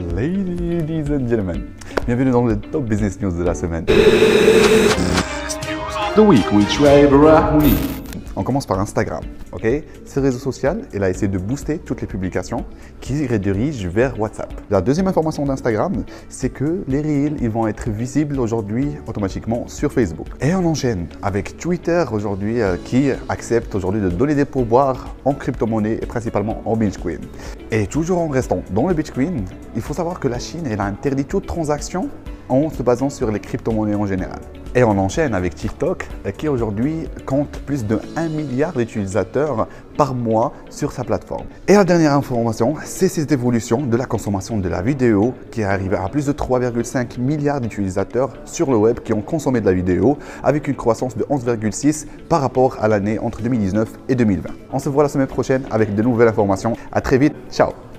Ladies and gentlemen, bienvenue dans le top business news de la semaine. The Week with. On commence par Instagram, ok? Ce réseau social, il a essayé de booster toutes les publications qui redirigent vers WhatsApp. La deuxième information d'Instagram, c'est que les Reels, ils vont être visibles aujourd'hui automatiquement sur Facebook. Et on enchaîne avec Twitter aujourd'hui euh, qui accepte aujourd'hui de donner des pourboires en crypto-monnaie et principalement en Bitcoin. Et toujours en restant dans le Bitcoin, il faut savoir que la Chine, a interdit toute transaction en se basant sur les crypto-monnaies en général. Et on enchaîne avec TikTok qui aujourd'hui compte plus de 1 milliard d'utilisateurs par mois sur sa plateforme. Et la dernière information, c'est cette évolution de la consommation de la vidéo qui est arrivée à plus de 3,5 milliards d'utilisateurs sur le web qui ont consommé de la vidéo avec une croissance de 11,6 par rapport à l'année entre 2019 et 2020. On se voit la semaine prochaine avec de nouvelles informations. À très vite. Ciao